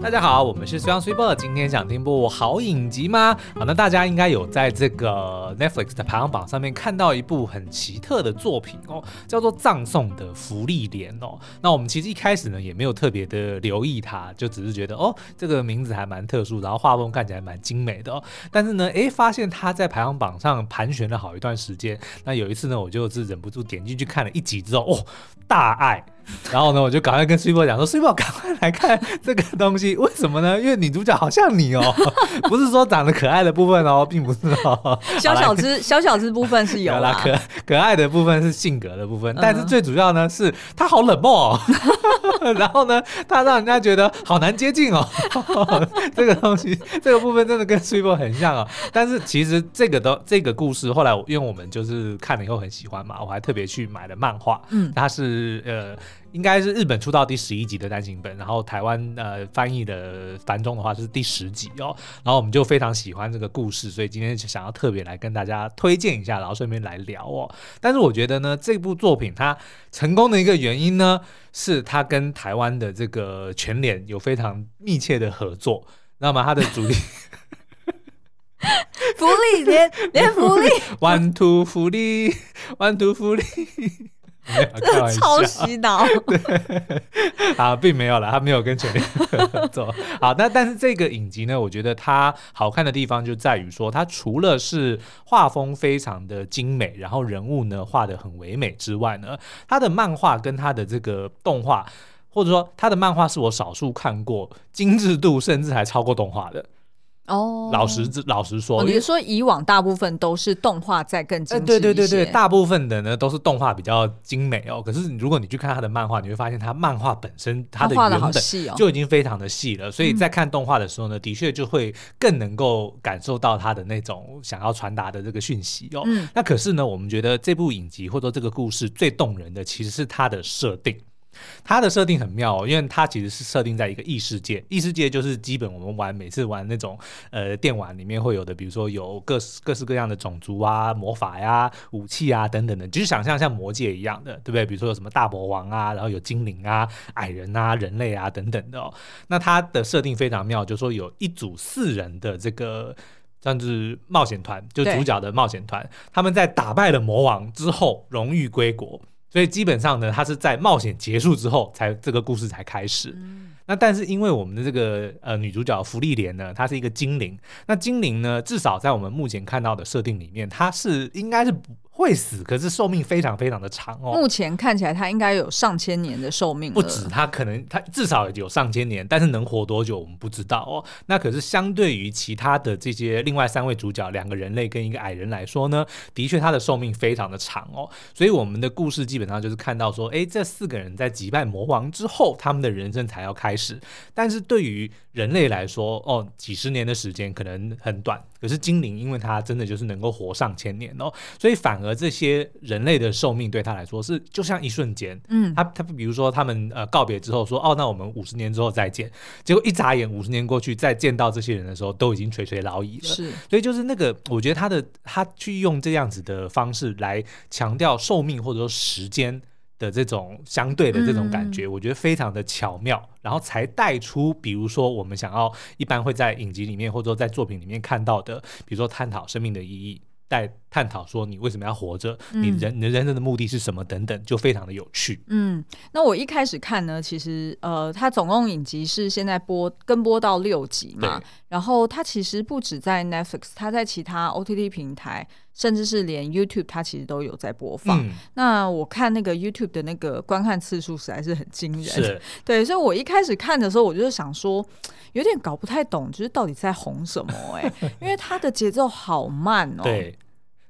大家好，我们是 Sun Super。今天想听部好影集吗？好，那大家应该有在这个 Netflix 的排行榜上面看到一部很奇特的作品哦，叫做《葬送的芙莉莲》哦。那我们其实一开始呢也没有特别的留意它，就只是觉得哦这个名字还蛮特殊，然后画风看起来蛮精美的哦。但是呢，诶，发现它在排行榜上盘旋了好一段时间。那有一次呢，我就是忍不住点进去看了一集之后，哦，大爱。然后呢，我就赶快跟 Super 讲说：“Super，赶快来看这个东西，为什么呢？因为女主角好像你哦，不是说长得可爱的部分哦，并不是哦。小小只小小只部分是有啦，可可爱的部分是性格的部分，但是最主要呢是她好冷漠哦，然后呢，她让人家觉得好难接近哦。这个东西，这个部分真的跟 Super 很像哦。但是其实这个都这个故事后来，因为我们就是看了以后很喜欢嘛，我还特别去买了漫画，嗯，它是呃。”应该是日本出到第十一集的单行本，然后台湾呃翻译的繁中的话就是第十集哦，然后我们就非常喜欢这个故事，所以今天就想要特别来跟大家推荐一下，然后顺便来聊哦。但是我觉得呢，这部作品它成功的一个原因呢，是它跟台湾的这个全联有非常密切的合作，那么它的主题福利连连福利，one two 福利，one two 福利。超洗脑，对，啊，并没有了，他没有跟全联合作。好，那但是这个影集呢，我觉得它好看的地方就在于说，它除了是画风非常的精美，然后人物呢画的很唯美之外呢，它的漫画跟它的这个动画，或者说它的漫画是我少数看过精致度甚至还超过动画的。哦，老实老实说，你是说以往大部分都是动画在更精致一些？对对对对，大部分的呢都是动画比较精美哦。可是如果你去看他的漫画，你会发现他漫画本身它的原本就已经非常的细了，所以在看动画的时候呢，的确就会更能够感受到他的那种想要传达的这个讯息哦。那可是呢，我们觉得这部影集或者说这个故事最动人的其实是它的设定。它的设定很妙哦，因为它其实是设定在一个异世界，异世界就是基本我们玩每次玩那种呃电玩里面会有的，比如说有各式各式各样的种族啊、魔法呀、武器啊等等的，就是想象像魔界一样的，对不对？比如说有什么大魔王啊，然后有精灵啊、矮人啊、人类啊等等的哦。那它的设定非常妙，就是说有一组四人的这个像是冒险团，就主角的冒险团，他们在打败了魔王之后荣誉归国。所以基本上呢，它是在冒险结束之后才这个故事才开始。嗯、那但是因为我们的这个呃女主角芙莉莲呢，她是一个精灵。那精灵呢，至少在我们目前看到的设定里面，她是应该是不。会死，可是寿命非常非常的长哦。目前看起来，它应该有上千年的寿命。不止，它可能它至少有上千年，但是能活多久我们不知道哦。那可是相对于其他的这些另外三位主角，两个人类跟一个矮人来说呢，的确他的寿命非常的长哦。所以我们的故事基本上就是看到说，哎，这四个人在击败魔王之后，他们的人生才要开始。但是对于人类来说，哦，几十年的时间可能很短。可是精灵，因为它真的就是能够活上千年哦，所以反而这些人类的寿命对他来说是就像一瞬间。嗯，他他比如说他们呃告别之后说，哦，那我们五十年之后再见，结果一眨眼五十年过去，再见到这些人的时候，都已经垂垂老矣了。是，所以就是那个，我觉得他的他去用这样子的方式来强调寿命或者说时间。的这种相对的这种感觉，我觉得非常的巧妙，嗯、然后才带出，比如说我们想要一般会在影集里面或者说在作品里面看到的，比如说探讨生命的意义。在探讨说你为什么要活着，嗯、你人你的人生的目的是什么等等，就非常的有趣。嗯，那我一开始看呢，其实呃，它总共影集是现在播跟播到六集嘛，然后它其实不止在 Netflix，它在其他 OTT 平台，甚至是连 YouTube，它其实都有在播放。嗯、那我看那个 YouTube 的那个观看次数实在是很惊人，是 对，所以我一开始看的时候，我就是想说，有点搞不太懂，就是到底在红什么哎、欸，因为它的节奏好慢哦。对。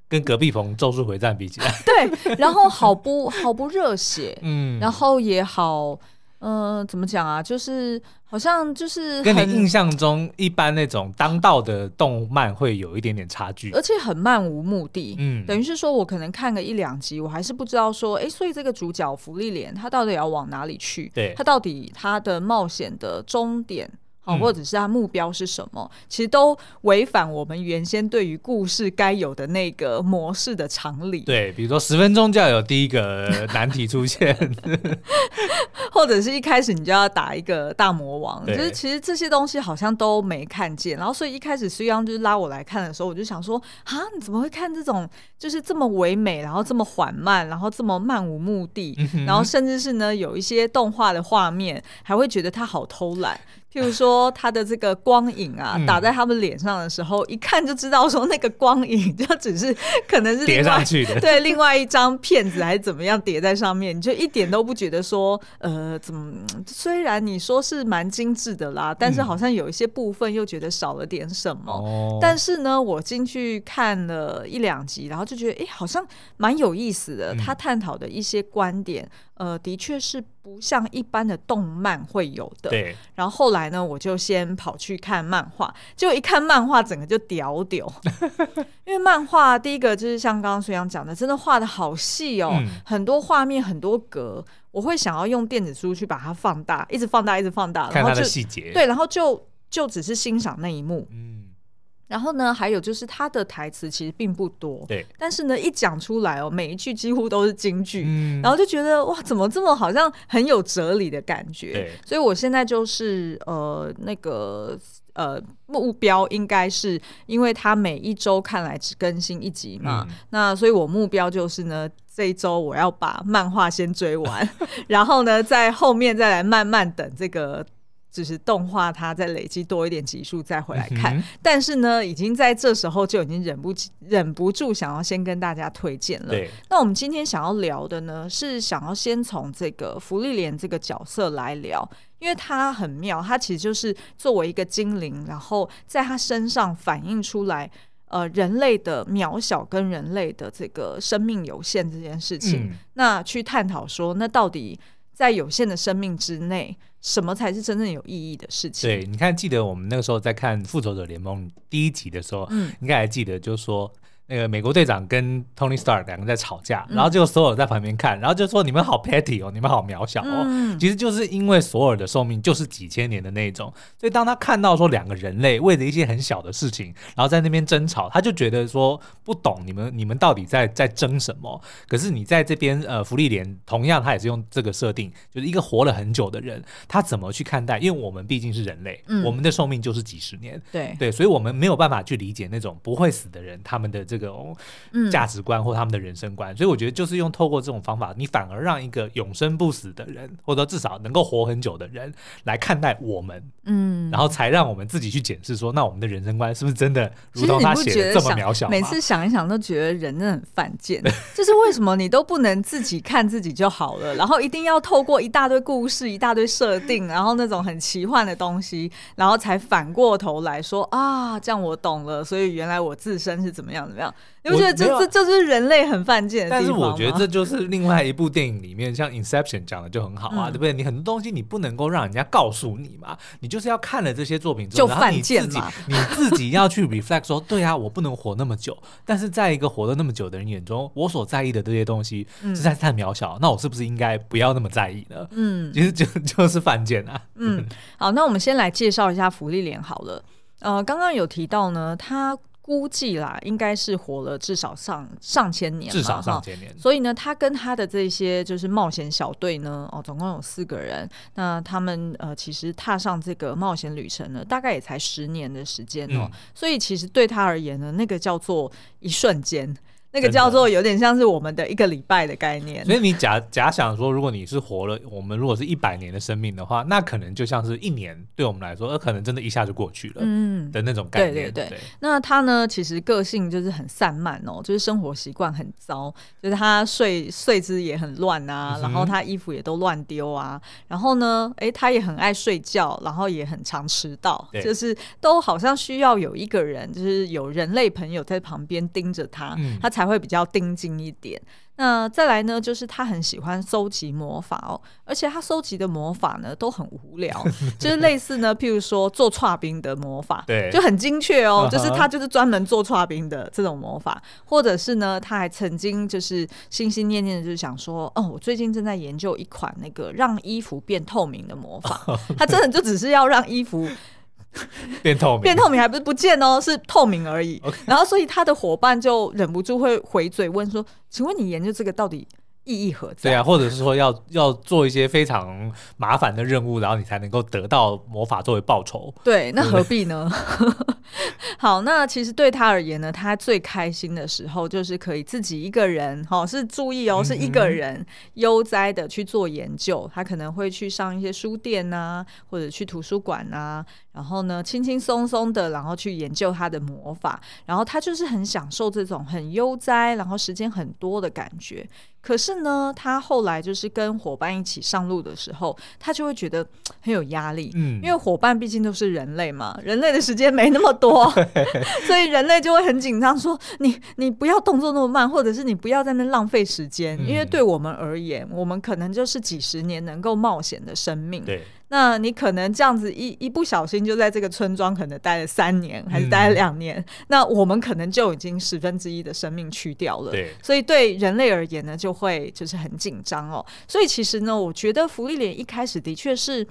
跟隔壁棚《咒术回战》比起来，对，然后好不 好不热血，嗯，然后也好，嗯、呃，怎么讲啊？就是好像就是跟你印象中一般那种当道的动漫会有一点点差距，而且很漫无目的，嗯，等于是说我可能看个一两集，我还是不知道说，哎，所以这个主角福利莲他到底要往哪里去？对，他到底他的冒险的终点？或者是他目标是什么？嗯、其实都违反我们原先对于故事该有的那个模式的常理。对，比如说十分钟就要有第一个难题出现，或者是一开始你就要打一个大魔王，就是其实这些东西好像都没看见。然后所以一开始苏央就是拉我来看的时候，我就想说啊，你怎么会看这种就是这么唯美，然后这么缓慢，然后这么漫无目的，然后甚至是呢有一些动画的画面，还会觉得他好偷懒。譬如说，他的这个光影啊，嗯、打在他们脸上的时候，一看就知道说那个光影就只是可能是叠上去的，对，另外一张片子还是怎么样叠在上面，你就一点都不觉得说，呃，怎么？虽然你说是蛮精致的啦，但是好像有一些部分又觉得少了点什么。嗯、但是呢，我进去看了一两集，然后就觉得，哎，好像蛮有意思的。他探讨的一些观点。呃，的确是不像一般的动漫会有的。对。然后后来呢，我就先跑去看漫画，结果一看漫画，整个就屌屌。因为漫画第一个就是像刚刚孙阳讲的，真的画的好细哦，嗯、很多画面，很多格，我会想要用电子书去把它放大，一直放大，一直放大，然后就看它的细节。对，然后就就只是欣赏那一幕。嗯。然后呢，还有就是他的台词其实并不多，对。但是呢，一讲出来哦，每一句几乎都是金句，嗯。然后就觉得哇，怎么这么好像很有哲理的感觉？对。所以我现在就是呃，那个呃，目标应该是，因为他每一周看来只更新一集嘛，嗯。那所以我目标就是呢，这一周我要把漫画先追完，然后呢，在后面再来慢慢等这个。就是动画，它再累积多一点集数再回来看。嗯、但是呢，已经在这时候就已经忍不忍不住想要先跟大家推荐了。那我们今天想要聊的呢，是想要先从这个福利莲这个角色来聊，因为它很妙，它其实就是作为一个精灵，然后在它身上反映出来，呃，人类的渺小跟人类的这个生命有限这件事情。嗯、那去探讨说，那到底在有限的生命之内，什么才是真正有意义的事情？对，你看，记得我们那个时候在看《复仇者联盟》第一集的时候，嗯，应该还记得，就是说。那个美国队长跟 Tony Stark 两个在吵架，然后就索尔在旁边看，然后就说：“你们好 petty 哦，你们好渺小哦。嗯”其实就是因为索尔的寿命就是几千年的那种，所以当他看到说两个人类为了一些很小的事情，然后在那边争吵，他就觉得说不懂你们你们到底在在争什么。可是你在这边呃，福利连同样他也是用这个设定，就是一个活了很久的人，他怎么去看待？因为我们毕竟是人类，嗯、我们的寿命就是几十年，对对，所以我们没有办法去理解那种不会死的人他们的这个。这种价值观或他们的人生观，嗯，所以我觉得就是用透过这种方法，你反而让一个永生不死的人，或者至少能够活很久的人来看待我们，嗯，然后才让我们自己去检视说，那我们的人生观是不是真的如同他写的这么渺小？每次想一想都觉得人真的很犯贱，就是为什么你都不能自己看自己就好了，然后一定要透过一大堆故事、一大堆设定，然后那种很奇幻的东西，然后才反过头来说啊，这样我懂了，所以原来我自身是怎么样怎么样。你不觉得这这就是人类很犯贱？但是我觉得这就是另外一部电影里面，像《Inception》讲的就很好啊，嗯、对不对？你很多东西你不能够让人家告诉你嘛，你就是要看了这些作品之后，就犯贱嘛，然后你自己你自己要去 reflect 说，对啊，我不能活那么久。但是在一个活了那么久的人眼中，我所在意的这些东西实在是太渺小，嗯、那我是不是应该不要那么在意呢？嗯，其实就 就是犯贱啊。嗯，好，那我们先来介绍一下福利脸好了。呃，刚刚有提到呢，他。估计啦，应该是活了至少上上千年，至少上千年。所以呢，他跟他的这些就是冒险小队呢，哦，总共有四个人。那他们呃，其实踏上这个冒险旅程呢，大概也才十年的时间哦。嗯、所以其实对他而言呢，那个叫做一瞬间。那个叫做有点像是我们的一个礼拜的概念，所以你假假想说，如果你是活了，我们如果是一百年的生命的话，那可能就像是一年，对我们来说，那可能真的一下就过去了，嗯的那种概念。对对对。那他呢，其实个性就是很散漫哦，就是生活习惯很糟，就是他睡睡姿也很乱啊，然后他衣服也都乱丢啊，然后呢，哎，他也很爱睡觉，然后也很常迟到，就是都好像需要有一个人，就是有人类朋友在旁边盯着他，他。才会比较盯紧一点。那再来呢，就是他很喜欢搜集魔法哦，而且他搜集的魔法呢都很无聊，就是类似呢，譬如说做剉冰的魔法，对，就很精确哦，就是他就是专门做剉冰的这种魔法，或者是呢，他还曾经就是心心念念的就是想说，哦，我最近正在研究一款那个让衣服变透明的魔法，他真的就只是要让衣服。变透明，变透明还不是不见哦，是透明而已。然后，所以他的伙伴就忍不住会回嘴问说：“请问你研究这个到底意义何在？对啊，或者是说要要做一些非常麻烦的任务，然后你才能够得到魔法作为报酬。对，那何必呢？好，那其实对他而言呢，他最开心的时候就是可以自己一个人，哈，是注意哦，是一个人悠哉的去做研究。他可能会去上一些书店啊，或者去图书馆啊。然后呢，轻轻松松的，然后去研究他的魔法，然后他就是很享受这种很悠哉，然后时间很多的感觉。可是呢，他后来就是跟伙伴一起上路的时候，他就会觉得很有压力，嗯，因为伙伴毕竟都是人类嘛，人类的时间没那么多，所以人类就会很紧张，说你你不要动作那么慢，或者是你不要在那浪费时间，嗯，因为对我们而言，我们可能就是几十年能够冒险的生命，对。那你可能这样子一一不小心就在这个村庄可能待了三年，还是待了两年，嗯，那我们可能就已经十分之一的生命去掉了。对，所以对人类而言呢，就会就是很紧张哦。所以其实呢，我觉得福利脸一开始的确是。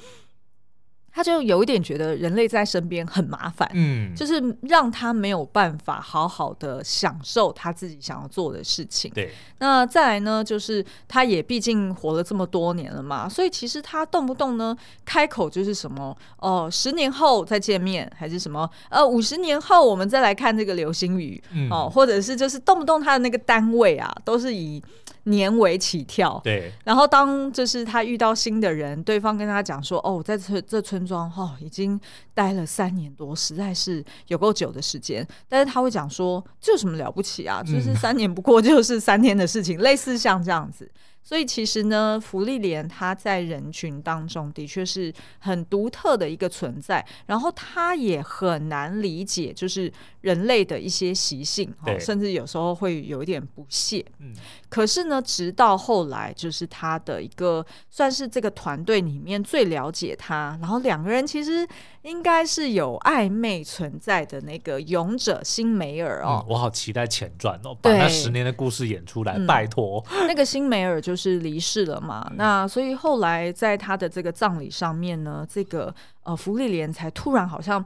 他就有一点觉得人类在身边很麻烦，嗯，就是让他没有办法好好的享受他自己想要做的事情。对，那再来呢，就是他也毕竟活了这么多年了嘛，所以其实他动不动呢开口就是什么哦、呃，十年后再见面，还是什么呃，五十年后我们再来看这个流星雨，嗯、哦，或者是就是动不动他的那个单位啊，都是以。年尾起跳，对。然后当就是他遇到新的人，对方跟他讲说：“哦，在这这村庄哦，已经待了三年多，实在是有够久的时间。”但是他会讲说：“这有什么了不起啊？就是三年不过就是三天的事情，嗯、类似像这样子。”所以其实呢，福利莲他在人群当中的确是很独特的一个存在，然后他也很难理解，就是人类的一些习性，甚至有时候会有一点不屑。嗯，可是呢，直到后来，就是他的一个算是这个团队里面最了解他，然后两个人其实应该是有暧昧存在的那个勇者辛梅尔哦、嗯，我好期待前传哦，把那十年的故事演出来，拜托、嗯。那个辛梅尔就是。是离世了嘛？那所以后来在他的这个葬礼上面呢，这个呃芙莉莲才突然好像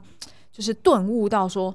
就是顿悟到说啊。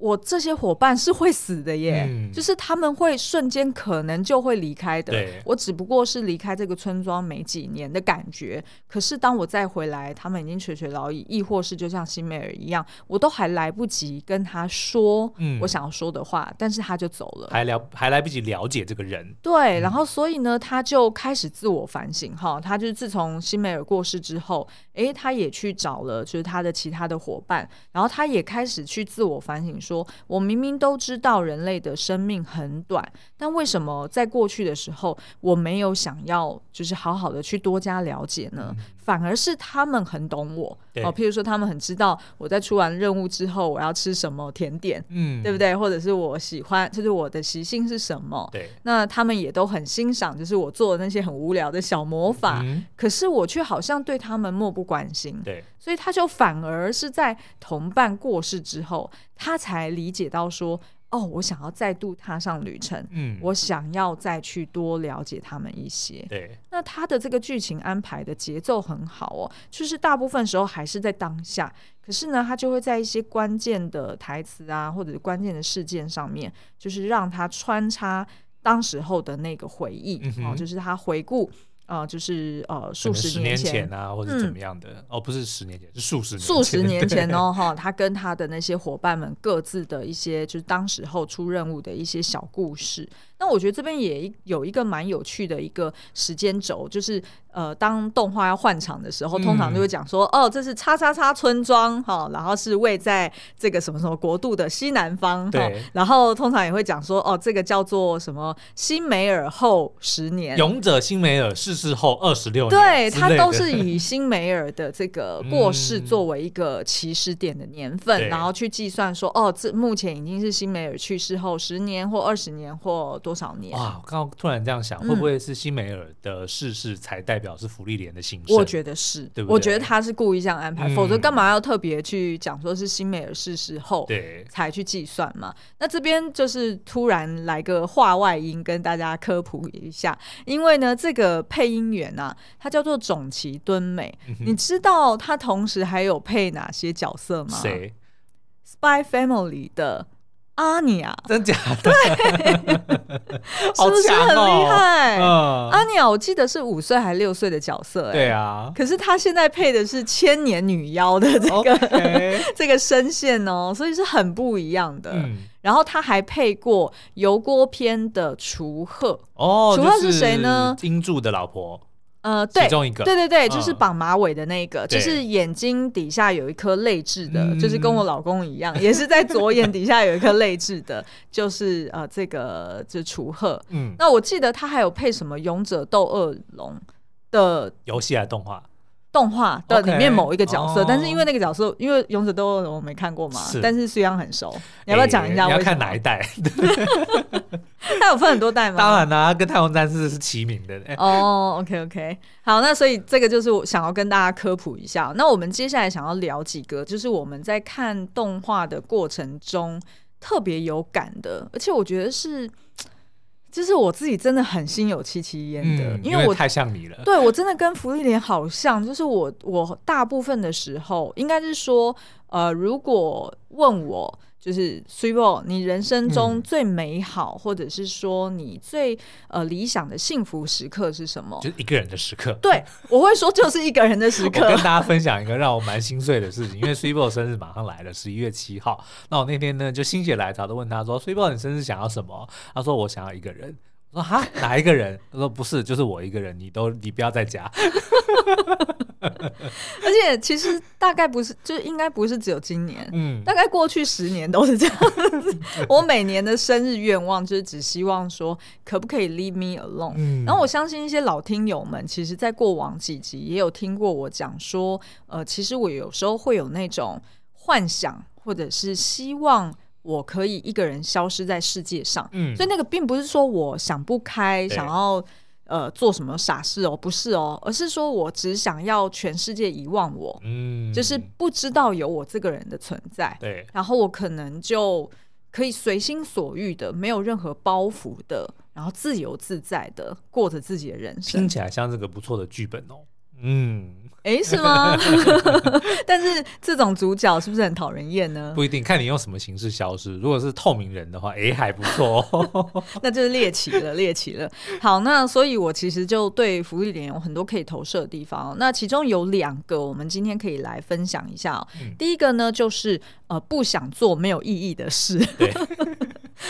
我这些伙伴是会死的耶，嗯、就是他们会瞬间可能就会离开的。我只不过是离开这个村庄没几年的感觉，可是当我再回来，他们已经垂垂老矣，亦或是就像辛梅尔一样，我都还来不及跟他说我想要说的话，嗯、但是他就走了，还了还来不及了解这个人。对，然后所以呢，他就开始自我反省哈，他就是自从辛梅尔过世之后，诶，他也去找了就是他的其他的伙伴，然后他也开始去自我反省。说，我明明都知道人类的生命很短，但为什么在过去的时候我没有想要就是好好的去多加了解呢？嗯、反而是他们很懂我哦，譬如说他们很知道我在出完任务之后我要吃什么甜点，嗯，对不对？或者是我喜欢，就是我的习性是什么？对，那他们也都很欣赏，就是我做的那些很无聊的小魔法，嗯、可是我却好像对他们漠不关心，对。所以他就反而是在同伴过世之后，他才理解到说，哦，我想要再度踏上旅程，嗯，我想要再去多了解他们一些。对，那他的这个剧情安排的节奏很好哦，就是大部分时候还是在当下，可是呢，他就会在一些关键的台词啊，或者是关键的事件上面，就是让他穿插当时候的那个回忆，嗯、哦，就是他回顾。啊、呃，就是呃，数十年前，年前啊，或者怎么样的、嗯、哦，不是十年前，是数十年数十年前哦，哈，他跟他的那些伙伴们各自的一些，就是当时候出任务的一些小故事。那我觉得这边也有一个蛮有趣的一个时间轴，就是呃，当动画要换场的时候，通常就会讲说，嗯、哦，这是叉叉叉村庄哈、哦，然后是位在这个什么什么国度的西南方，对、哦，然后通常也会讲说，哦，这个叫做什么辛梅尔后十年，勇者辛梅尔逝世后二十六年，对，他都是以辛梅尔的这个 过世作为一个起始点的年份，嗯、然后去计算说，哦，这目前已经是辛梅尔去世后十年或二十年或多。多少年哇！我刚刚突然这样想，嗯、会不会是辛美尔的逝世才代表是福利莲的新生？我觉得是，对不对？我觉得他是故意这样安排，嗯、否则干嘛要特别去讲说是辛美尔逝世后对才去计算嘛？那这边就是突然来个话外音，跟大家科普一下，因为呢，这个配音员啊，他叫做种崎敦美，嗯、你知道他同时还有配哪些角色吗？谁？Spy Family 的。阿尼亚，真假的？对，好哦，是不是很厉害？嗯，阿尼亚，我记得是五岁还是六岁的角色，哎，对啊。可是他现在配的是千年女妖的这个 这个声线哦，所以是很不一样的。嗯，然后他还配过油锅篇的楚贺哦，楚贺是谁呢？金柱的老婆。呃，对，其中一个，对对对，就是绑马尾的那个，嗯、就是眼睛底下有一颗泪痣的，就是跟我老公一样，嗯、也是在左眼底下有一颗泪痣的，就是呃，这个就是楚鹤。嗯，那我记得他还有配什么《勇者斗恶龙》的游戏还是动画？动画的里面某一个角色，okay, 但是因为那个角色，哦、因为《勇者斗恶龙》我没看过嘛，是但是虽然很熟，你要不要讲一下？欸、你要看哪一代？它有分很多代吗？当然啦、啊，跟太空战士是齐名的。哦、oh,，OK OK，好，那所以这个就是我想要跟大家科普一下。那我们接下来想要聊几个，就是我们在看动画的过程中特别有感的，而且我觉得是。就是我自己真的很心有戚戚焉的，嗯、因为我太像你了。对，我真的跟福利莲好像，就是我我大部分的时候，应该是说，呃，如果问我。就是水某，你人生中最美好，嗯、或者是说你最呃理想的幸福时刻是什么？就是一个人的时刻。对，我会说就是一个人的时刻。我跟大家分享一个让我蛮心碎的事情，因为水某生日马上来了，十一月七号。那我那天呢就心血来潮的问他说：“水某，你生日想要什么？”他说：“我想要一个人。”我说：“哈，哪一个人？”他说：“不是，就是我一个人。你都你不要在家。”而且其实大概不是，就是应该不是只有今年，嗯，大概过去十年都是这样子。我每年的生日愿望就是只希望说，可不可以 leave me alone？嗯，然后我相信一些老听友们，其实在过往几集也有听过我讲说，呃，其实我有时候会有那种幻想，或者是希望我可以一个人消失在世界上。嗯，所以那个并不是说我想不开，想要。呃，做什么傻事哦？不是哦，而是说我只想要全世界遗忘我，嗯，就是不知道有我这个人的存在。对，然后我可能就可以随心所欲的，没有任何包袱的，然后自由自在的过着自己的人生。听起来像是个不错的剧本哦。嗯。哎，是吗？但是这种主角是不是很讨人厌呢？不一定，看你用什么形式消失。如果是透明人的话，哎，还不错。那就是猎奇了，猎奇了。好，那所以我其实就对芙莉莲有很多可以投射的地方。那其中有两个，我们今天可以来分享一下。嗯、第一个呢，就是呃，不想做没有意义的事。对。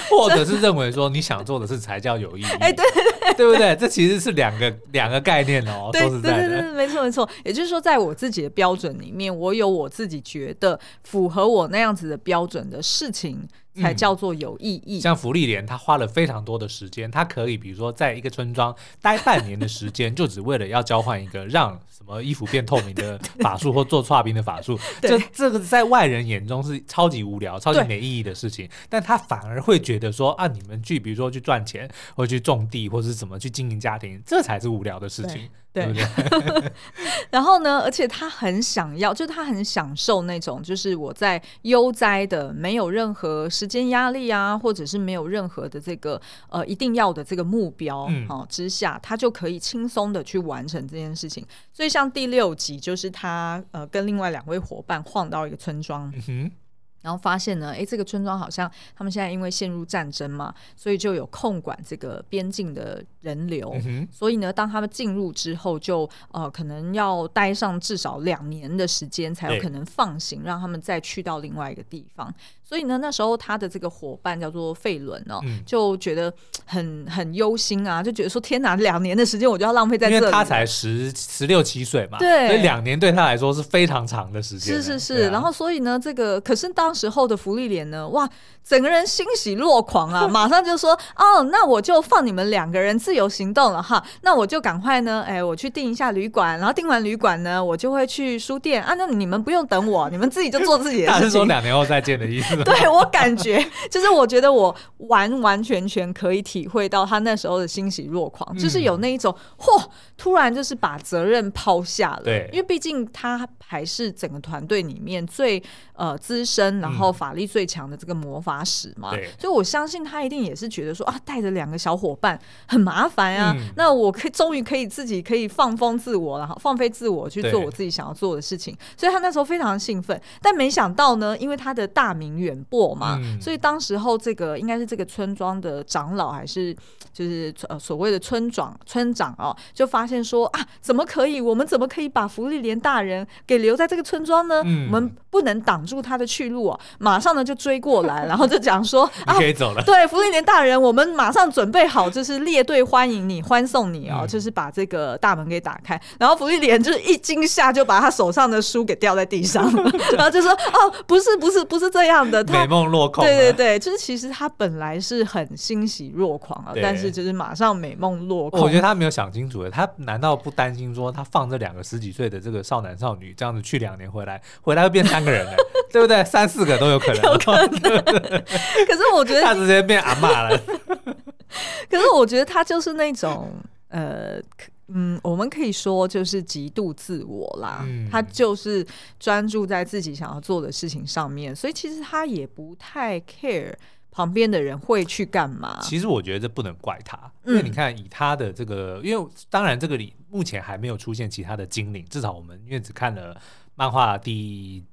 或者是认为说你想做的事才叫有意义，哎，对对对，对不对？这其实是两个两个概念哦，对说实在的，对对对，没错没错。也就是就是说，在我自己的标准里面，我有我自己觉得符合我那样子的标准的事情，才叫做有意义。嗯、像福利莲，他花了非常多的时间，他可以比如说在一个村庄待半年的时间，就只为了要交换一个让什么衣服变透明的 法术，或做剉冰的法术。这这个在外人眼中是超级无聊、超级没意义的事情，但他反而会觉得说啊，你们去比如说去赚钱，或去种地，或是怎么去经营家庭，这才是无聊的事情。对，对 对然后呢，而且他很想要，就是他很享受那种，就是我在悠哉的，没有任何时间压力啊，或者是没有任何的这个呃一定要的这个目标、嗯哦、之下，他就可以轻松的去完成这件事情。所以像第六集，就是他呃跟另外两位伙伴晃到一个村庄。嗯然后发现呢，哎，这个村庄好像他们现在因为陷入战争嘛，所以就有控管这个边境的人流。嗯、所以呢，当他们进入之后就，就呃可能要待上至少两年的时间，才有可能放行，让他们再去到另外一个地方。所以呢，那时候他的这个伙伴叫做费伦哦，嗯、就觉得很很忧心啊，就觉得说天哪，两年的时间我就要浪费在这里，因为他才十十六七岁嘛，对，所以两年对他来说是非常长的时间。是是是，啊、然后所以呢，这个可是当时候的芙莉莲呢，哇，整个人欣喜若狂啊，马上就说哦，那我就放你们两个人自由行动了哈，那我就赶快呢，哎，我去订一下旅馆，然后订完旅馆呢，我就会去书店啊，那你们不用等我，你们自己就做自己的事情。他是说两年后再见的意思。对，我感觉就是，我觉得我完完全全可以体会到他那时候的欣喜若狂，嗯、就是有那一种，嚯，突然就是把责任抛下了。对，因为毕竟他还是整个团队里面最呃资深，然后法力最强的这个魔法使嘛。对、嗯，所以我相信他一定也是觉得说啊，带着两个小伙伴很麻烦啊。嗯、那我可以终于可以自己可以放风自我，然后放飞自我去做我自己想要做的事情。所以他那时候非常兴奋，但没想到呢，因为他的大明月。远播嘛，嗯、所以当时候这个应该是这个村庄的长老还是就是呃所谓的村长村长哦，就发现说啊，怎么可以？我们怎么可以把福利莲大人给留在这个村庄呢？嗯、我们不能挡住他的去路啊！马上呢就追过来，然后就讲说 啊，可以走了。对，福利莲大人，我们马上准备好，就是列队欢迎你，欢送你哦，嗯、就是把这个大门给打开。然后福利莲就是一惊吓，就把他手上的书给掉在地上，然后就说哦，不是不是不是这样的，美梦落空。对对对，就是其实他本来是很欣喜若狂啊，但是就是马上美梦落空。我觉得他没有想清楚，他难道不担心说他放这两个十几岁的这个少男少女这样子去两年回来，回来会变三个人呢？对不对？三四个都有可能。有可能。可是我觉得 他直接变阿妈了。可是我觉得他就是那种呃。嗯，我们可以说就是极度自我啦，嗯、他就是专注在自己想要做的事情上面，所以其实他也不太 care 旁边的人会去干嘛。其实我觉得这不能怪他，因为你看以他的这个，嗯、因为当然这个里目前还没有出现其他的精灵，至少我们因为只看了漫画第。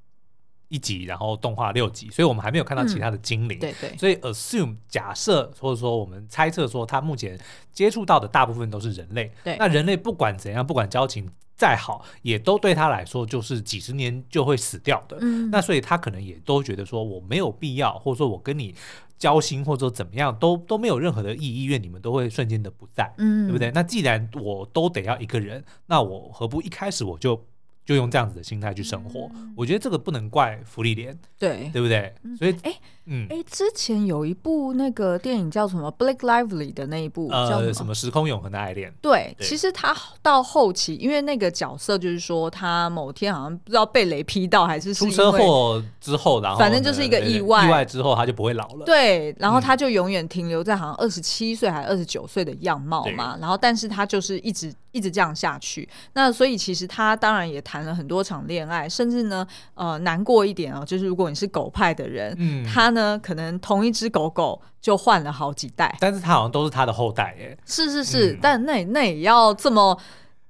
一集，然后动画六集，所以我们还没有看到其他的精灵。嗯、对对。所以 assume 假设或者说我们猜测说，他目前接触到的大部分都是人类。对。那人类不管怎样，不管交情再好，也都对他来说就是几十年就会死掉的。嗯。那所以他可能也都觉得说，我没有必要，或者说我跟你交心，或者说怎么样，都都没有任何的意义，因为你们都会瞬间的不在。嗯。对不对？那既然我都得要一个人，那我何不一开始我就。就用这样子的心态去生活，嗯、我觉得这个不能怪福利莲，对。对不对？所以，哎、欸，嗯，哎，之前有一部那个电影叫什么《Blake Lively》的那一部，呃，叫什么，什么时空永恒的爱恋？对，对。其实他到后期，因为那个角色就是说，他某天好像不知道被雷劈到，还是，是出车祸之后，然后反正就是一个意外，意外之后他就不会老了。对，然后他就永远停留在好像二十七岁还是二十九岁的样貌嘛，然后但是他就是一直。一直这样下去，那所以其实他当然也谈了很多场恋爱，甚至呢，呃，难过一点哦，就是如果你是狗派的人，嗯，他呢可能同一只狗狗就换了好几代，但是他好像都是他的后代耶，是是是，嗯、但那那也要这么。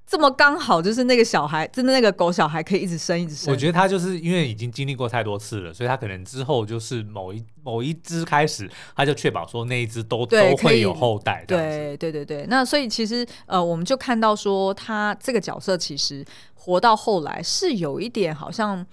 这么刚好就是那个小孩，真的那个狗小孩可以一直生一直生。我觉得他就是因为已经经历过太多次了，所以他可能之后就是某一 某一只开始，他就确保说那一只都对都会有后代。对对对对，那所以其实呃，我们就看到说他这个角色其实活到后来是有一点好像。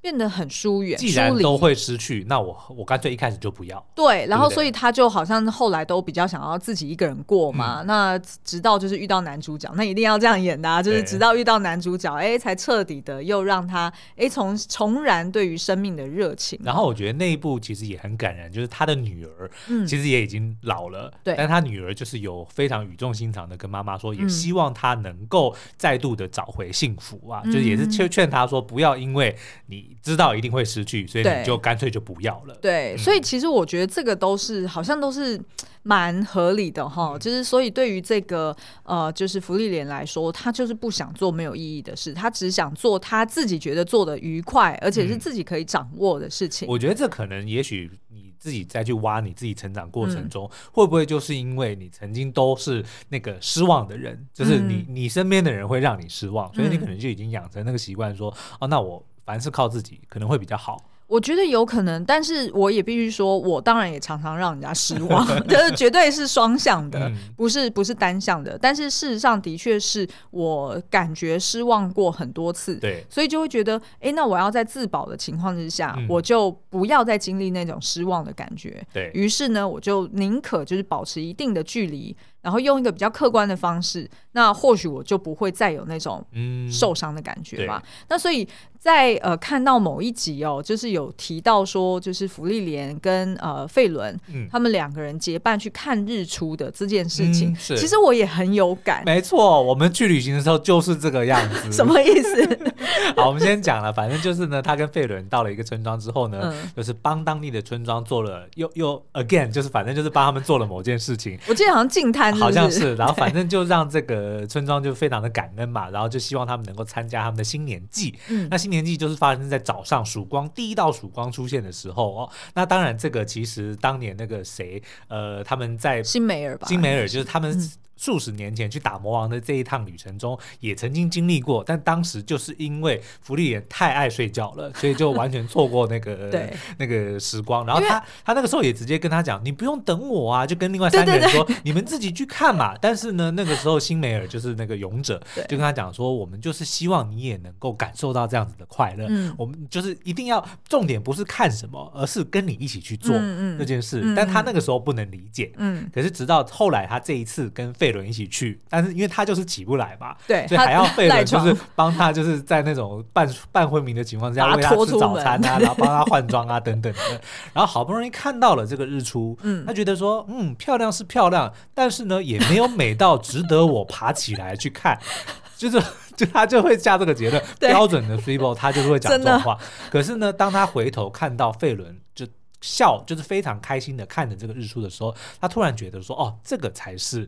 变得很疏远，既然都会失去，那我我干脆一开始就不要。对，然后所以他就好像后来都比较想要自己一个人过嘛。嗯、那直到就是遇到男主角，那一定要这样演的，啊，就是直到遇到男主角，哎对，才彻底的又让他哎重重燃对于生命的热情。然后我觉得那一部其实也很感人，就是他的女儿，其实也已经老了，对、嗯，但他女儿就是有非常语重心长的跟妈妈说，也希望他能够再度的找回幸福啊，嗯、就是也是劝劝他说，不要因为你。知道一定会失去，所以你就干脆就不要了。对，嗯、所以其实我觉得这个都是好像都是蛮合理的哈。嗯、就是所以对于这个呃，就是福利莲来说，他就是不想做没有意义的事，他只想做他自己觉得做的愉快，而且是自己可以掌握的事情。嗯、我觉得这可能也许你自己再去挖你自己成长过程中，嗯、会不会就是因为你曾经都是那个失望的人，就是你、嗯、你身边的人会让你失望，所以你可能就已经养成那个习惯说，哦，那我。凡是靠自己可能会比较好，我觉得有可能，但是我也必须说，我当然也常常让人家失望，就是绝对是双向的，不是不是单向的。但是事实上的确是我感觉失望过很多次，对，所以就会觉得，哎，那我要在自保的情况之下，嗯、我就不要再经历那种失望的感觉。对，于是呢，我就宁可就是保持一定的距离。然后用一个比较客观的方式，那或许我就不会再有那种受伤的感觉吧。嗯、那所以在呃看到某一集哦，就是有提到说，就是福利莲跟呃费伦、嗯、他们两个人结伴去看日出的这件事情，嗯、其实我也很有感。没错，我们去旅行的时候就是这个样子。什么意思？好，我们先讲了，反正就是呢，他跟费伦到了一个村庄之后呢，嗯、就是帮当地的村庄做了又又 again，就是反正就是帮他们做了某件事情。我记得好像好像是，然后反正就让这个村庄就非常的感恩嘛，然后就希望他们能够参加他们的新年祭。嗯，那新年祭就是发生在早上曙光第一道曙光出现的时候哦。那当然，这个其实当年那个谁，呃，他们在新梅尔吧，新梅尔就是他们数十年前去打魔王的这一趟旅程中，也曾经经历过，但当时就是因为福利也太爱睡觉了，所以就完全错过那个 对那个时光。然后他他那个时候也直接跟他讲：“你不用等我啊！”就跟另外三个人说：“你们自己去看嘛。”但是呢，那个时候辛梅尔就是那个勇者，就跟他讲说：“我们就是希望你也能够感受到这样子的快乐。嗯，我们就是一定要重点不是看什么，而是跟你一起去做这件事。嗯嗯”但他那个时候不能理解。嗯，可是直到后来，他这一次跟费伦一起去，但是因为他就是起不来嘛，对，所以还要费伦就是帮他，就是在那种半半昏迷的情况下喂他吃早餐啊，然后帮他换装啊等等的，然后好不容易看到了这个日出，嗯，他觉得说，嗯，漂亮是漂亮，但是呢，也没有美到值得我爬起来去看，就是就他就会下这个结论，标准的 Swebo 他就是会讲这种话。可是呢，当他回头看到费伦就。笑就是非常开心的看着这个日出的时候，他突然觉得说：“哦，这个才是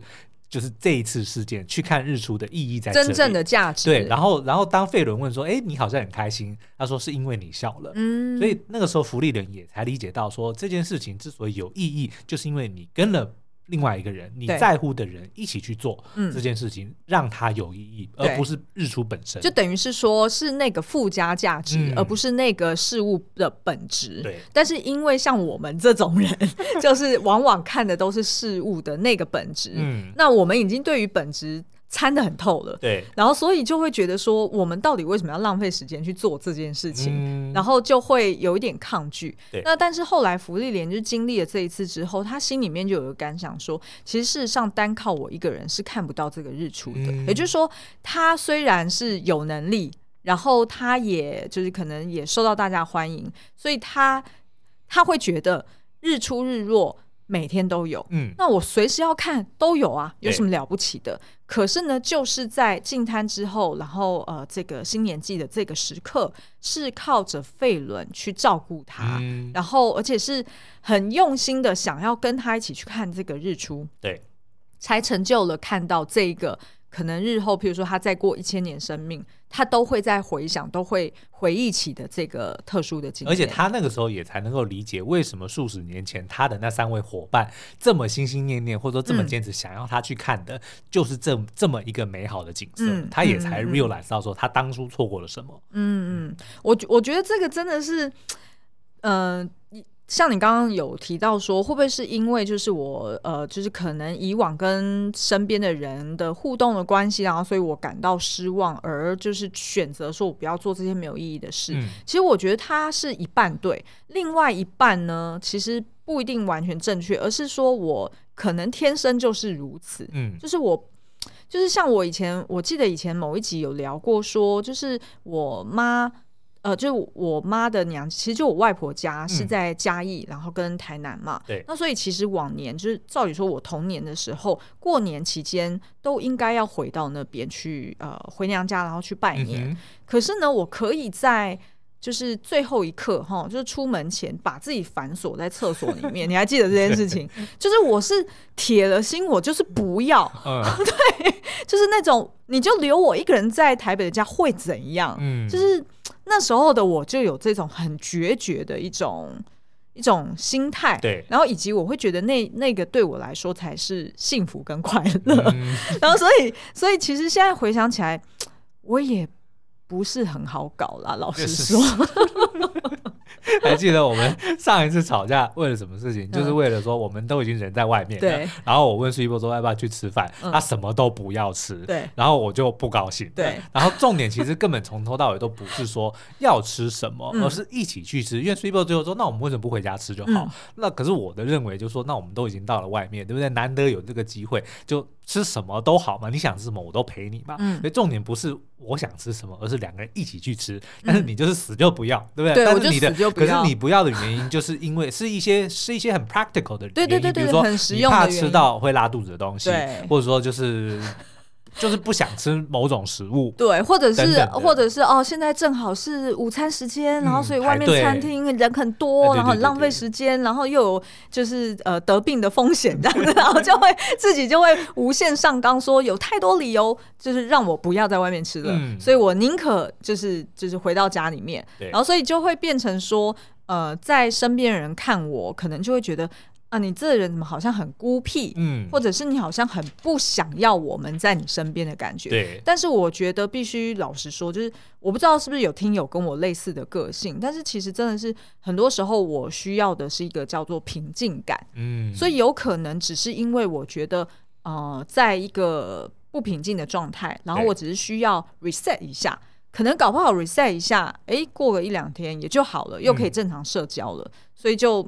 就是这一次事件去看日出的意义在这里，真正的价值。”对，然后然后当费伦问说：“哎，你好像很开心。”他说：“是因为你笑了。”嗯，所以那个时候福利人也才理解到说，这件事情之所以有意义，就是因为你跟了。另外一个人，你在乎的人一起去做这件事情，嗯、让它有意义，而不是日出本身。就等于是说，是那个附加价值，嗯、而不是那个事物的本质。对。但是因为像我们这种人，就是往往看的都是事物的那个本质。嗯。那我们已经对于本质。参得很透了，对，然后所以就会觉得说，我们到底为什么要浪费时间去做这件事情？嗯、然后就会有一点抗拒。对那但是后来芙莉莲就经历了这一次之后，他心里面就有个感想说，其实事实上单靠我一个人是看不到这个日出的。嗯、也就是说，他虽然是有能力，然后他也就是可能也受到大家欢迎，所以他他会觉得日出日落。每天都有，嗯，那我随时要看都有啊，有什么了不起的？可是呢，就是在进摊之后，然后呃，这个新年季的这个时刻，是靠着费伦去照顾他，嗯、然后而且是很用心的想要跟他一起去看这个日出，对，才成就了看到这个。可能日后，譬如说他再过一千年生命，他都会在回想，都会回忆起的这个特殊的经历。而且他那个时候也才能够理解，为什么数十年前他的那三位伙伴这么心心念念，或者说这么坚持想要他去看的，嗯、就是这这么一个美好的景色。嗯、他也才 realize 到说他当初错过了什么。嗯嗯，我我觉得这个真的是，嗯、呃。像你刚刚有提到说，会不会是因为就是我呃，就是可能以往跟身边的人的互动的关系，然后所以我感到失望，而就是选择说我不要做这些没有意义的事。嗯、其实我觉得它是一半对，另外一半呢，其实不一定完全正确，而是说我可能天生就是如此。嗯，就是我就是像我以前，我记得以前某一集有聊过说，就是我妈。呃，就我妈的娘，其实就我外婆家是在嘉义，嗯、然后跟台南嘛。对。那所以其实往年就是照理说，我童年的时候，过年期间都应该要回到那边去，呃，回娘家，然后去拜年。嗯、可是呢，我可以在就是最后一刻哈，就是出门前把自己反锁在厕所里面。你还记得这件事情？就是我是铁了心，我就是不要。嗯、对，就是那种你就留我一个人在台北的家会怎样？嗯，就是。那时候的我就有这种很决绝的一种一种心态，对，然后以及我会觉得那那个对我来说才是幸福跟快乐，嗯、然后所以所以其实现在回想起来，我也不是很好搞啦，老实说。还记得我们上一次吵架为了什么事情？就是为了说我们都已经人在外面了，对。然后我问苏一波说要不要去吃饭，他什么都不要吃，对。然后我就不高兴，对。然后重点其实根本从头到尾都不是说要吃什么，而是一起去吃。因为苏一波最后说，那我们为什么不回家吃就好？那可是我的认为就是说，那我们都已经到了外面，对不对？难得有这个机会，就吃什么都好嘛。你想吃什么我都陪你嘛。所以重点不是我想吃什么，而是两个人一起去吃。但是你就是死就不要，对不对？但是你的。可是你不要的原因，就是因为 是一些是一些很 practical 的原因，对对对对，比如说你怕吃到会拉肚子的东西，或者说就是。就是不想吃某种食物，对，或者是或者是哦，现在正好是午餐时间，然后所以外面餐厅人很多，然后很浪费时间，然后又有就是呃得病的风险这样子，然后就会自己就会无限上纲，说有太多理由就是让我不要在外面吃了，所以我宁可就是就是回到家里面，然后所以就会变成说呃，在身边人看我，可能就会觉得。啊，你这个人怎么好像很孤僻，嗯，或者是你好像很不想要我们在你身边的感觉。对，但是我觉得必须老实说，就是我不知道是不是有听友跟我类似的个性，但是其实真的是很多时候我需要的是一个叫做平静感，嗯，所以有可能只是因为我觉得，呃，在一个不平静的状态，然后我只是需要 reset 一下，可能搞不好 reset 一下，哎，过个一两天也就好了，又可以正常社交了，嗯，所以就。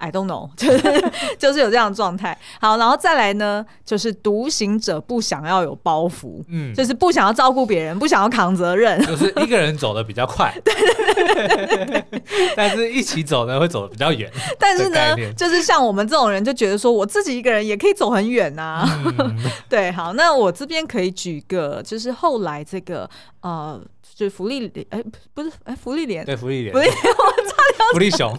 I don't know，就是就是有这样的状态。好，然后再来呢，就是独行者不想要有包袱，嗯，就是不想要照顾别人，不想要扛责任，就是 一个人走的比较快，对对对对，但是一起走呢会走的比较远。但是呢，就是像我们这种人就觉得说，我自己一个人也可以走很远啊。嗯、对，好，那我这边可以举个，就是后来这个呃。就是芙莉莲，哎，不是，哎，福利脸，对，福利脸，福利脸，我 差点，芙莉熊，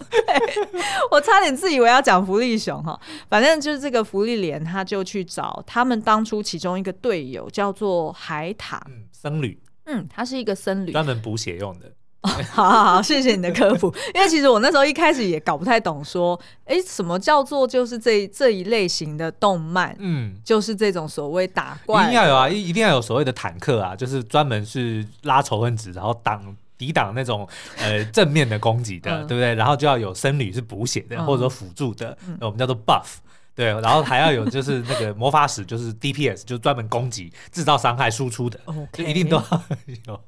我差点自以为要讲福利熊哈，反正就是这个福利莲，他就去找他们当初其中一个队友，叫做海獭，嗯，僧侣，嗯，他是一个僧侣，专门补血用的。哦，好好好，谢谢你的科普。因为其实我那时候一开始也搞不太懂，说，哎，什么叫做就是这这一类型的动漫，嗯，就是这种所谓打怪，一定要有啊，一一定要有所谓的坦克啊，就是专门是拉仇恨值，然后挡抵挡那种呃正面的攻击的，嗯、对不对？然后就要有僧侣是补血的，嗯、或者说辅助的，嗯、我们叫做 buff，对，然后还要有就是那个魔法使，就是 DPS，就是专门攻击、制造伤害、输出的 就一定都要有。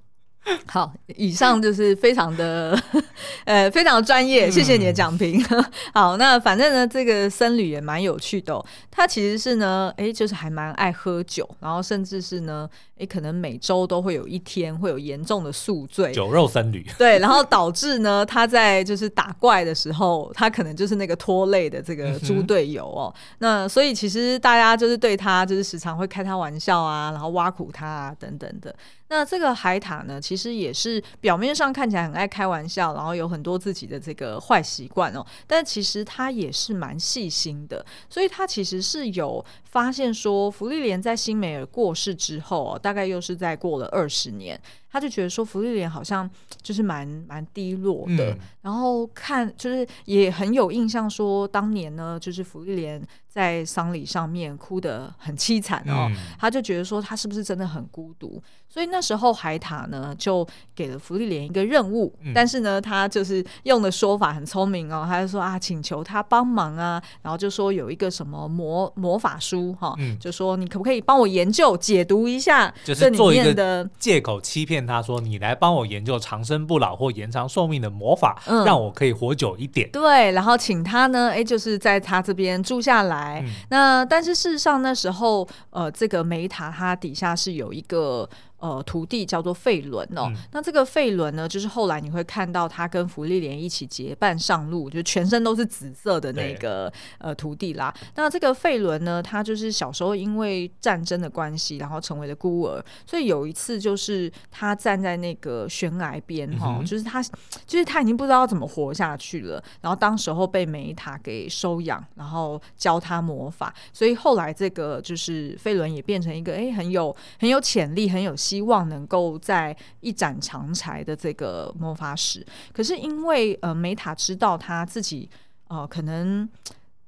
好，以上就是非常的，呃，非常的专业，谢谢你的讲评。嗯、好，那反正呢，这个僧侣也蛮有趣的、哦，他其实是呢，哎，就是还蛮爱喝酒，然后甚至是呢，哎，可能每周都会有一天会有严重的宿醉，酒肉僧侣。对，然后导致呢，他在就是打怪的时候，他可能就是那个拖累的这个猪队友哦。嗯、那所以其实大家就是对他就是时常会开他玩笑啊，然后挖苦他啊等等的。那这个海塔呢，其实也是表面上看起来很爱开玩笑，然后有很多自己的这个坏习惯哦，但其实他也是蛮细心的，所以他其实是有发现说，福利莲在辛美尔过世之后哦，大概又是在过了二十年。他就觉得说，福利莲好像就是蛮蛮低落的，嗯、然后看就是也很有印象，说当年呢，就是福利莲在丧礼上面哭得很凄惨哦，嗯、他就觉得说他是不是真的很孤独，所以那时候海塔呢就给了芙莉莲一个任务，嗯、但是呢他就是用的说法很聪明哦，他就说啊，请求他帮忙啊，然后就说有一个什么魔魔法书哈，哦嗯、就说你可不可以帮我研究解读一下这里面的借口欺骗。他说：“你来帮我研究长生不老或延长寿命的魔法，嗯、让我可以活久一点。”对，然后请他呢，哎，就是在他这边住下来。嗯、那但是事实上那时候，呃，这个梅塔它底下是有一个。呃，徒弟叫做费伦哦。嗯、那这个费伦呢，就是后来你会看到他跟芙莉莲一起结伴上路，就全身都是紫色的那个呃徒弟啦。那这个费伦呢，他就是小时候因为战争的关系，然后成为了孤儿。所以有一次，就是他站在那个悬崖边哈，嗯、就是他，就是他已经不知道怎么活下去了。然后当时候被梅塔给收养，然后教他魔法。所以后来这个就是费伦也变成一个哎很有很有潜力，很有希望能够在一展长才的这个魔法使，可是因为呃梅塔知道他自己呃可能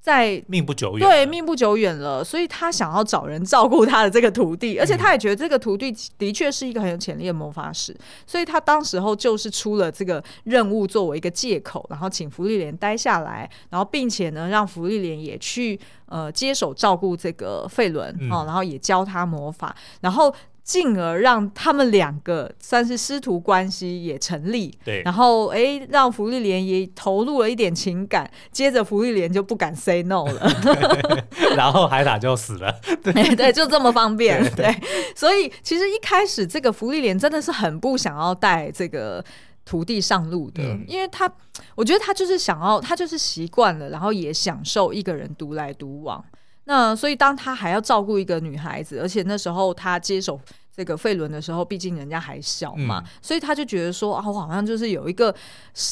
在命不久远，对命不久远了，所以他想要找人照顾他的这个徒弟，而且他也觉得这个徒弟的确是一个很有潜力的魔法使，所以他当时候就是出了这个任务作为一个借口，然后请福利莲待下来，然后并且呢让福利莲也去呃接手照顾这个费伦哦，然后也教他魔法，然后。进而让他们两个算是师徒关系也成立，对，然后哎，让福利莲也投入了一点情感，接着福利莲就不敢 say no 了，然后海塔就死了，对对，就这么方便，对，对，对，所以其实一开始这个福利莲真的是很不想要带这个徒弟上路的，嗯、因为他我觉得他就是想要，他就是习惯了，然后也享受一个人独来独往。那所以，当他还要照顾一个女孩子，而且那时候他接手这个费伦的时候，毕竟人家还小嘛，嗯、所以他就觉得说啊，我好像就是有一个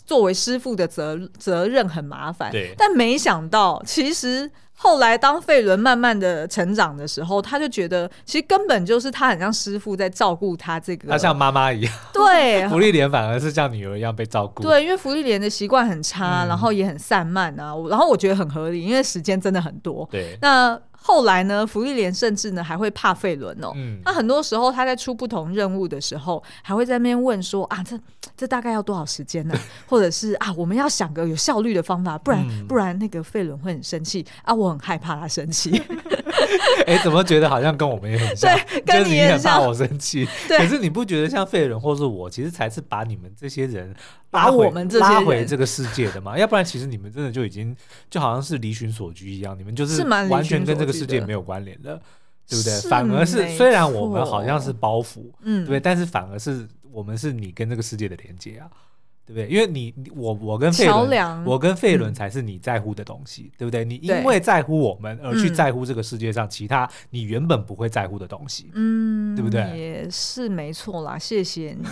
作为师傅的责责任很麻烦。对。但没想到，其实后来当费伦慢慢的成长的时候，他就觉得其实根本就是他很像师傅在照顾他这个，他像妈妈一样。对，福利莲反而是像女儿一样被照顾。对，因为福利莲的习惯很差，嗯，然后也很散漫啊，然后我觉得很合理，因为时间真的很多。对，那。后来呢，福利莲甚至呢还会怕费伦哦。嗯，那很多时候他在出不同任务的时候，还会在那边问说啊，这这大概要多少时间呢？或者是啊，我们要想个有效率的方法，不然、嗯、不然那个费伦会很生气啊，我很害怕他生气。哎、欸，怎么觉得好像跟我们也很像？对，跟你也很怕我生气，可是你不觉得像费伦或是我，其实才是把你们这些人把我们这些拉回这个世界的嘛？要不然，其实你们真的就已经就好像是离群索居一样，你们就是完全跟这个世界没有关联的，对不对？反而是虽然我们好像是包袱，嗯，对，对，但是反而是我们是你跟这个世界的连接啊。对不对？因为你我我跟费伦，我跟费伦才是你在乎的东西，嗯，对不对？你因为在乎我们而去在乎这个世界上其他你原本不会在乎的东西，嗯，对不对？也是没错啦，谢谢你。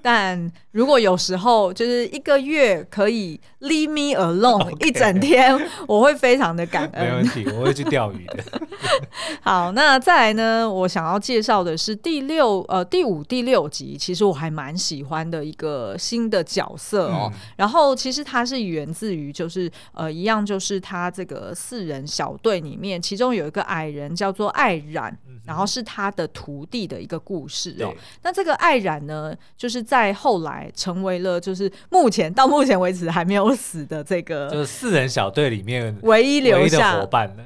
但如果有时候就是一个月可以 leave me alone 一整天，我会非常的感恩。没问题，我会去钓鱼的。好，那再来呢？我想要介绍的是第六呃第五第六集，其实我还蛮喜欢的一个新的角色哦，嗯、然后其实它是源自于就是呃一样，就是他这个四人小队里面，其中有一个矮人叫做艾冉，嗯、然后是他的徒弟的一个故事哦。那这个艾冉呢，就是在后来成为了就是目前到目前为止还没有死的这个，就是四人小队里面唯一留下的伙伴了。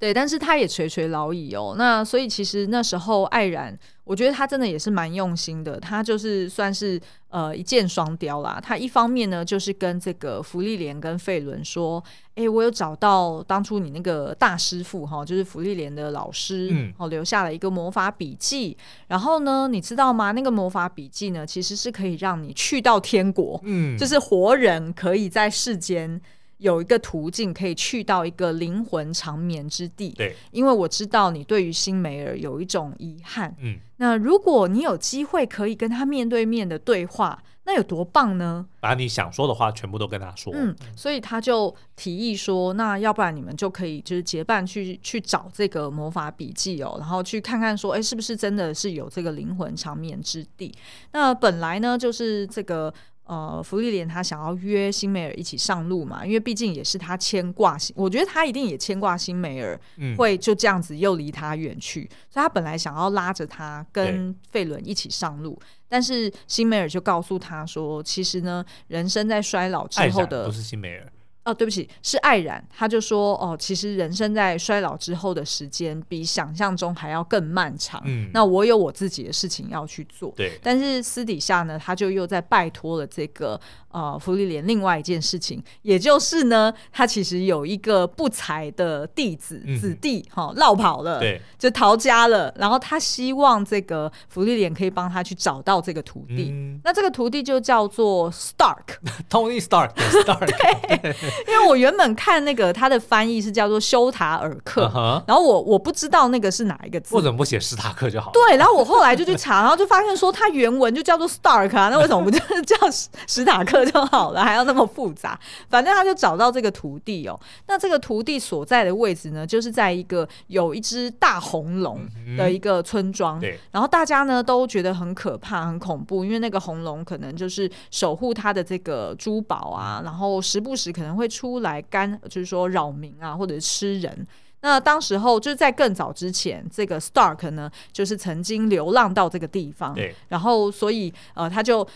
对，但是他也垂垂老矣哦。那所以其实那时候艾然，我觉得他真的也是蛮用心的。他就是算是呃一箭双雕啦。他一方面呢，就是跟这个福利莲跟费伦说：“哎，我有找到当初你那个大师傅哈，就是福利莲的老师，嗯，哦，留下了一个魔法笔记。然后呢，你知道吗？那个魔法笔记呢，其实是可以让你去到天国，嗯，就是活人可以在世间。”有一个途径可以去到一个灵魂长眠之地。对，因为我知道你对于辛梅尔有一种遗憾。嗯，那如果你有机会可以跟他面对面的对话，那有多棒呢？把你想说的话全部都跟他说。嗯，所以他就提议说，那要不然你们就可以就是结伴去去找这个魔法笔记哦，然后去看看说，哎，是不是真的是有这个灵魂长眠之地？那本来呢，就是这个。呃，芙莉莲他想要约辛梅尔一起上路嘛，因为毕竟也是他牵挂，我觉得他一定也牵挂辛梅尔，会就这样子又离他远去，嗯，所以他本来想要拉着他跟费伦一起上路，但是辛梅尔就告诉他说，其实呢，人生在衰老之后的不是辛梅尔。哦，对不起，是艾然。他就说，哦，其实人生在衰老之后的时间比想象中还要更漫长。嗯，那我有我自己的事情要去做。对，但是私底下呢，他就又在拜托了这个呃芙莉莲另外一件事情，也就是呢，他其实有一个不才的弟子、嗯、子弟，哈、哦，落跑了，对，就逃家了。然后他希望这个福利莲可以帮他去找到这个徒弟。嗯、那这个徒弟就叫做 Stark，Tony Stark，Stark，对。因为我原本看那个他的翻译是叫做修塔尔克，uh -huh. 然后我我不知道那个是哪一个字，为什么不写史塔克就好？对，然后我后来就去查，然后就发现说他原文就叫做 Stark 啊，那为什么不就是叫 史塔克就好了，还要那么复杂？反正他就找到这个徒弟哦。那这个徒弟所在的位置呢，就是在一个有一只大红龙的一个村庄，对、mm -hmm.。然后大家呢都觉得很可怕、很恐怖，因为那个红龙可能就是守护他的这个珠宝啊，然后时不时可能会。会出来干，就是说扰民啊，或者是吃人。那当时候就是在更早之前，这个 Stark 呢，就是曾经流浪到这个地方，对，然后所以呃，他就。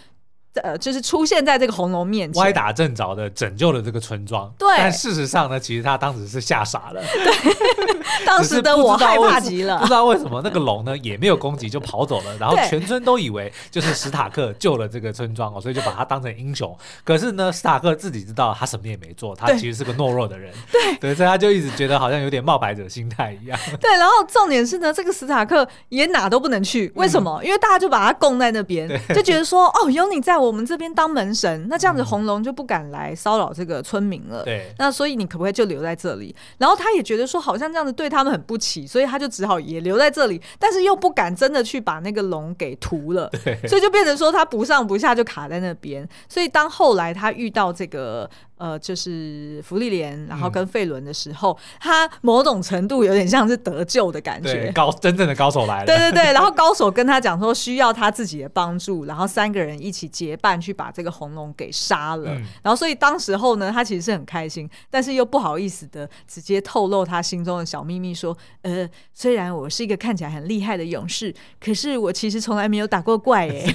呃，就是出现在这个红龙面前，歪打正着的拯救了这个村庄。对，但事实上呢，其实他当时是吓傻了。对，当时的我害怕极了，不知道为什么那个龙呢也没有攻击就跑走了，然后全村都以为就是史塔克救了这个村庄哦，所以就把他当成英雄。可是呢，史塔克自己知道他什么也没做，他其实是个懦弱的人。对，对，所以他就一直觉得好像有点冒牌者心态一样。对，然后重点是呢，这个史塔克也哪都不能去，为什么？嗯、因为大家就把他供在那边，就觉得说哦，有你在我们这边当门。神，那这样子红龙就不敢来骚扰这个村民了。对，那所以你可不可以就留在这里？然后他也觉得说，好像这样子对他们很不起，所以他就只好也留在这里，但是又不敢真的去把那个龙给屠了。对，所以就变成说他不上不下，就卡在那边。所以当后来他遇到这个呃，就是福利莲，然后跟费伦的时候，嗯、他某种程度有点像是得救的感觉，高真正的高手来了。对对对，然后高手跟他讲说需要他自己的帮助，然后三个人一起结伴去把这个红龙给杀了。嗯、然后所以当时候呢，他其实是很开心，但是又不好意思的直接透露他心中的小秘密，说：呃，虽然我是一个看起来很厉害的勇士，可是我其实从来没有打过怪哎。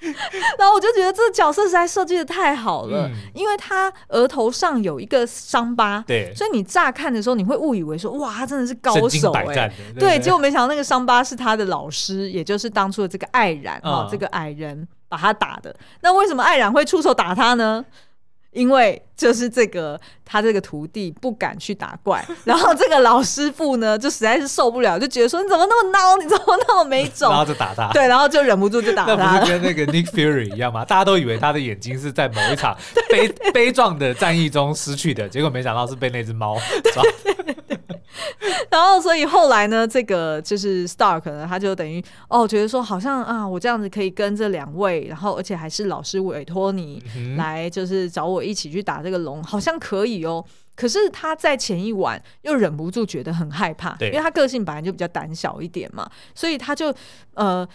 然后我就觉得这个角色实在设计的太好了，嗯、因为。他额头上有一个伤疤，对，所以你乍看的时候，你会误以为说，哇，他真的是高手哎、欸，对，结果没想到那个伤疤是他的老师，也就是当初的这个艾然啊、嗯哦，这个矮人把他打的。那为什么艾然会出手打他呢？因为就是这个，他这个徒弟不敢去打怪，然后这个老师傅呢，就实在是受不了，就觉得说你怎么那么孬，你怎么那么没种，然后就打他。对，然后就忍不住就打他。那不是跟那个 Nick Fury 一样吗？大家都以为他的眼睛是在某一场 悲悲壮的战役中失去的，结果没想到是被那只猫 抓。然后，所以后来呢，这个就是 Stark 呢，他就等于哦，觉得说好像啊，我这样子可以跟这两位，然后而且还是老师委托你来，就是找我一起去打这个龙，好像可以哦。可是他在前一晚又忍不住觉得很害怕，因为他个性本来就比较胆小一点嘛，所以他就呃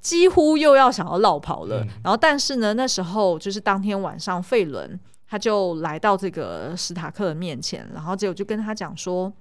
几乎又要想要落跑了。嗯、然后，但是呢，那时候就是当天晚上，费伦他就来到这个史塔克的面前，然后结果就跟他讲说。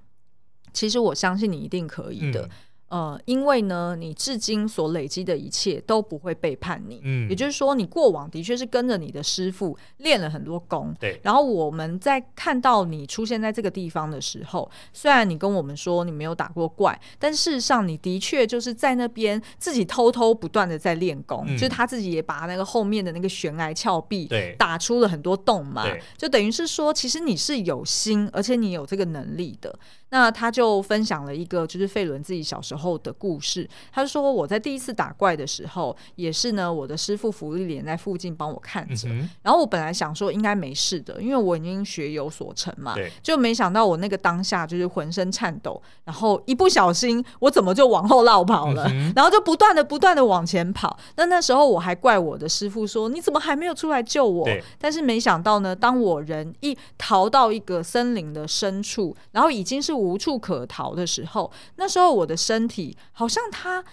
其实我相信你一定可以的。嗯呃，因为呢，你至今所累积的一切都不会背叛你。嗯，也就是说，你过往的确是跟着你的师傅练了很多功。对。然后我们在看到你出现在这个地方的时候，虽然你跟我们说你没有打过怪，但事实上你的确就是在那边自己偷偷不断的在练功。嗯。就是他自己也把那个后面的那个悬崖峭壁对打出了很多洞嘛。对。就等于是说，其实你是有心，而且你有这个能力的。那他就分享了一个就是费伦自己小时候的故事。他说：“我在第一次打怪的时候，也是呢，我的师傅福利连在附近帮我看着。嗯、然后我本来想说应该没事的，因为我已经学有所成嘛。对就没想到我那个当下就是浑身颤抖，然后一不小心我怎么就往后落跑了？嗯、然后就不断的不断的往前跑。那那时候我还怪我的师傅说：你怎么还没有出来救我？但是没想到呢，当我人一逃到一个森林的深处，然后已经是。无处可逃的时候，那时候我的身体好像他。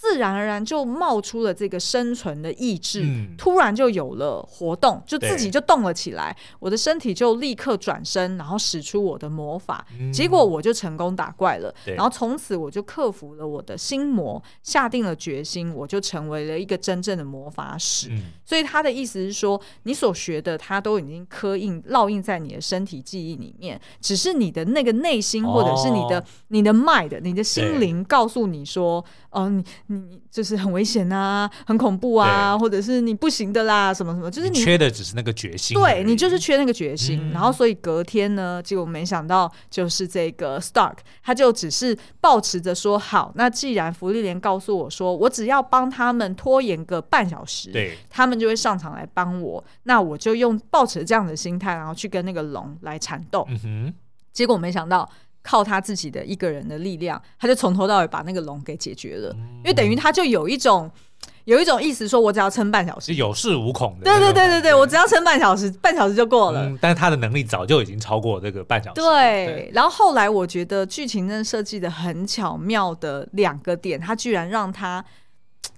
自然而然就冒出了这个生存的意志，嗯、突然就有了活动，就自己就动了起来。我的身体就立刻转身，然后使出我的魔法，嗯、结果我就成功打怪了。然后从此我就克服了我的心魔，下定了决心，我就成为了一个真正的魔法使。嗯、所以他的意思是说，你所学的，他都已经刻印烙印在你的身体记忆里面，只是你的那个内心，或者是你的、哦、你的 mind，你的心灵告诉你说，嗯、呃，你。你就是很危险啊，很恐怖啊，或者是你不行的啦，什么什么，就是你，你缺的只是那个决心。对，你就是缺那个决心。嗯、然后，所以隔天呢，结果没想到就是这个 Stark，他就只是抱持着说，好，那既然福利莲告诉我说，我只要帮他们拖延个半小时，对，他们就会上场来帮我，那我就用抱持这样的心态，然后去跟那个龙来缠斗。嗯哼，结果没想到。靠他自己的一个人的力量，他就从头到尾把那个龙给解决了。因为等于他就有一种有一种意思，说我只要撑半小时，有恃无恐的。对对对对对，我只要撑半小时，半小时就过了。嗯，但是他的能力早就已经超过这个半小时。对，对，然后后来我觉得剧情真的设计的很巧妙的两个点，他居然让他。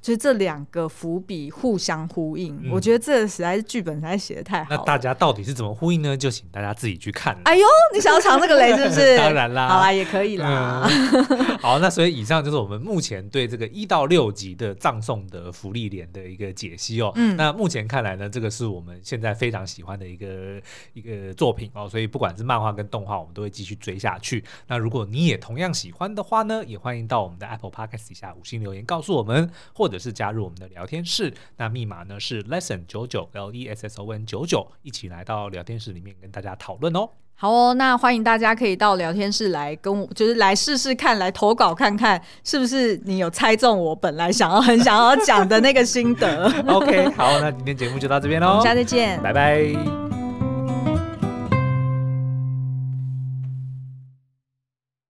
就是这两个伏笔互相呼应，嗯、我觉得这实在是剧本实在写的太好。那大家到底是怎么呼应呢？就请大家自己去看。哎呦，你想要尝这个雷是不是？当然啦，好啦，也可以啦。嗯、好，那所以以上就是我们目前对这个一到六集的葬送的福利莲的一个解析哦。嗯，那目前看来呢，这个是我们现在非常喜欢的一个一个作品哦。所以不管是漫画跟动画，我们都会继续追下去。那如果你也同样喜欢的话呢，也欢迎到我们的 Apple Podcast 底下五星留言告诉我们，或或者是加入我们的聊天室，那密码呢是 lesson 九九 L E S S O N 九九，一起来到聊天室里面跟大家讨论哦。好哦，那欢迎大家可以到聊天室来跟我，就是来试试看，来投稿看看是不是你有猜中我本来想要很想要讲的那个心得。OK，好，那今天节目就到这边喽，我们下次见，拜拜。